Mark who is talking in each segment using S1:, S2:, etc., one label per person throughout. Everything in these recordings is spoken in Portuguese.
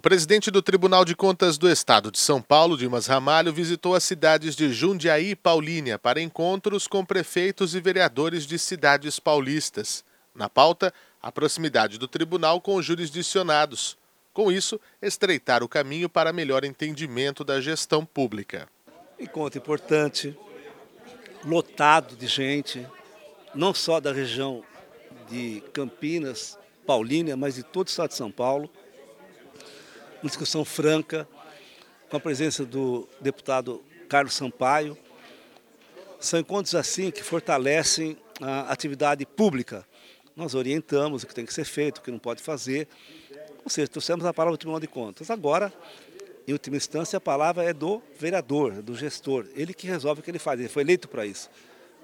S1: O presidente do Tribunal de Contas do Estado de São Paulo, Dimas Ramalho, visitou as cidades de Jundiaí e Paulínia para encontros com prefeitos e vereadores de cidades paulistas. Na pauta, a proximidade do tribunal com os jurisdicionados. Com isso, estreitar o caminho para melhor entendimento da gestão pública.
S2: Encontro importante, lotado de gente, não só da região de Campinas, Paulínia, mas de todo o estado de São Paulo uma discussão franca, com a presença do deputado Carlos Sampaio. São encontros assim que fortalecem a atividade pública. Nós orientamos o que tem que ser feito, o que não pode fazer. Ou seja, trouxemos a palavra do Tribunal de Contas. Agora, em última instância, a palavra é do vereador, do gestor. Ele que resolve o que ele faz, ele foi eleito para isso.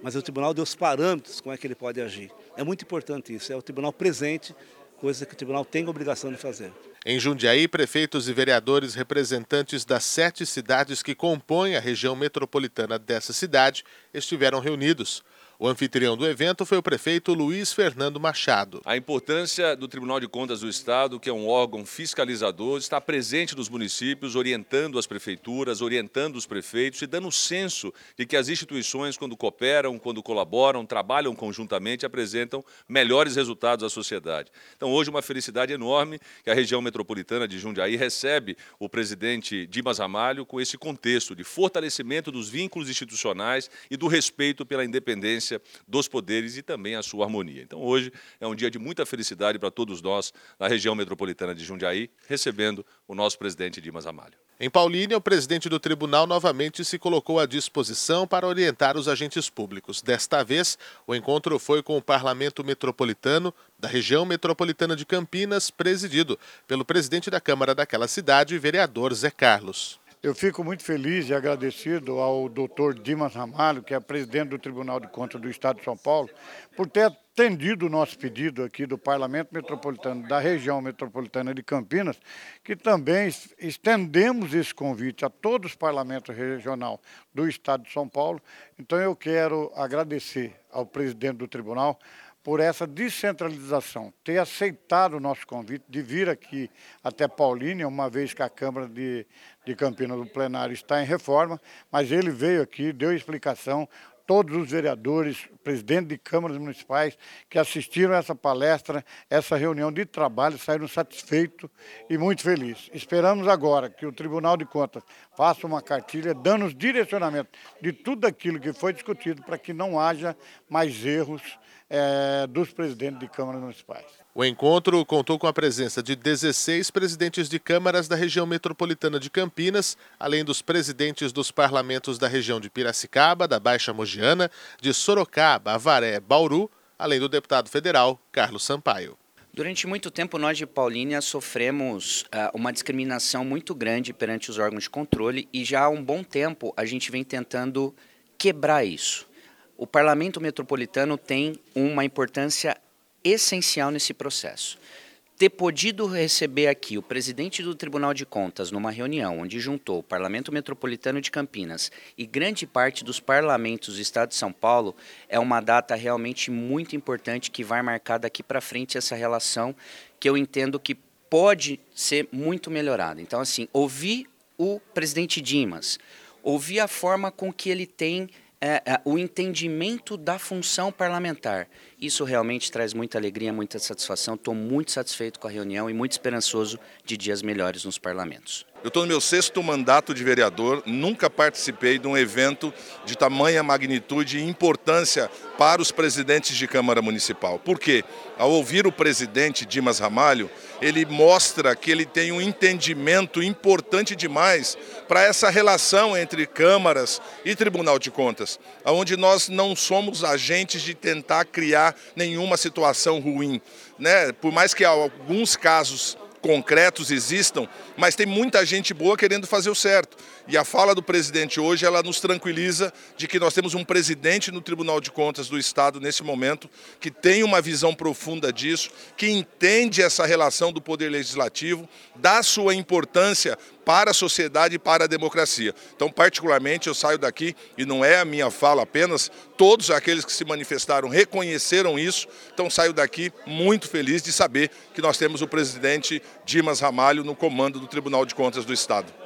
S2: Mas o tribunal deu os parâmetros como é que ele pode agir. É muito importante isso, é o tribunal presente, coisa que o tribunal tem obrigação de fazer.
S1: Em Jundiaí, prefeitos e vereadores representantes das sete cidades que compõem a região metropolitana dessa cidade estiveram reunidos. O anfitrião do evento foi o prefeito Luiz Fernando Machado.
S3: A importância do Tribunal de Contas do Estado, que é um órgão fiscalizador, está presente nos municípios, orientando as prefeituras, orientando os prefeitos e dando senso de que as instituições, quando cooperam, quando colaboram, trabalham conjuntamente, apresentam melhores resultados à sociedade. Então, hoje, uma felicidade enorme que a região metropolitana de Jundiaí recebe o presidente Dimas Ramalho com esse contexto de fortalecimento dos vínculos institucionais e do respeito pela independência dos poderes e também a sua harmonia. Então, hoje é um dia de muita felicidade para todos nós na região metropolitana de Jundiaí, recebendo o nosso presidente Dimas Amalho.
S1: Em Paulínia, o presidente do tribunal novamente se colocou à disposição para orientar os agentes públicos. Desta vez, o encontro foi com o Parlamento Metropolitano da região metropolitana de Campinas, presidido pelo presidente da Câmara daquela cidade, vereador Zé Carlos.
S4: Eu fico muito feliz e agradecido ao doutor Dimas Ramalho, que é presidente do Tribunal de Contas do Estado de São Paulo, por ter atendido o nosso pedido aqui do Parlamento Metropolitano, da região metropolitana de Campinas, que também estendemos esse convite a todos os parlamentos regionais do Estado de São Paulo. Então eu quero agradecer ao presidente do tribunal por essa descentralização, ter aceitado o nosso convite de vir aqui até Paulínia, uma vez que a Câmara de, de Campinas do Plenário está em reforma, mas ele veio aqui, deu explicação, todos os vereadores, presidente de câmaras municipais que assistiram essa palestra, essa reunião de trabalho, saíram satisfeitos e muito felizes. Esperamos agora que o Tribunal de Contas faça uma cartilha dando os direcionamentos de tudo aquilo que foi discutido para que não haja mais erros é, dos presidentes de câmaras municipais.
S1: O encontro contou com a presença de 16 presidentes de câmaras da região metropolitana de Campinas, além dos presidentes dos parlamentos da região de Piracicaba, da Baixa Mogiana, de Sorocaba, Avaré, Bauru, além do deputado federal Carlos Sampaio.
S5: Durante muito tempo, nós de Paulínia sofremos uh, uma discriminação muito grande perante os órgãos de controle e já há um bom tempo a gente vem tentando quebrar isso. O parlamento metropolitano tem uma importância essencial nesse processo. Ter podido receber aqui o presidente do Tribunal de Contas numa reunião onde juntou o Parlamento Metropolitano de Campinas e grande parte dos parlamentos do Estado de São Paulo é uma data realmente muito importante que vai marcar daqui para frente essa relação que eu entendo que pode ser muito melhorada. Então, assim, ouvir o presidente Dimas, ouvir a forma com que ele tem é, é, o entendimento da função parlamentar. Isso realmente traz muita alegria, muita satisfação. Estou muito satisfeito com a reunião e muito esperançoso de dias melhores nos parlamentos.
S6: Eu estou no meu sexto mandato de vereador, nunca participei de um evento de tamanha magnitude e importância para os presidentes de Câmara Municipal. Por quê? Ao ouvir o presidente Dimas Ramalho, ele mostra que ele tem um entendimento importante demais para essa relação entre câmaras e Tribunal de Contas, onde nós não somos agentes de tentar criar nenhuma situação ruim. Né? Por mais que alguns casos concretos existam, mas tem muita gente boa querendo fazer o certo. E a fala do presidente hoje, ela nos tranquiliza de que nós temos um presidente no Tribunal de Contas do Estado nesse momento que tem uma visão profunda disso, que entende essa relação do poder legislativo, dá sua importância para a sociedade e para a democracia. Então, particularmente, eu saio daqui, e não é a minha fala apenas, todos aqueles que se manifestaram reconheceram isso, então saio daqui muito feliz de saber que nós temos o presidente Dimas Ramalho no comando do Tribunal de Contas do Estado.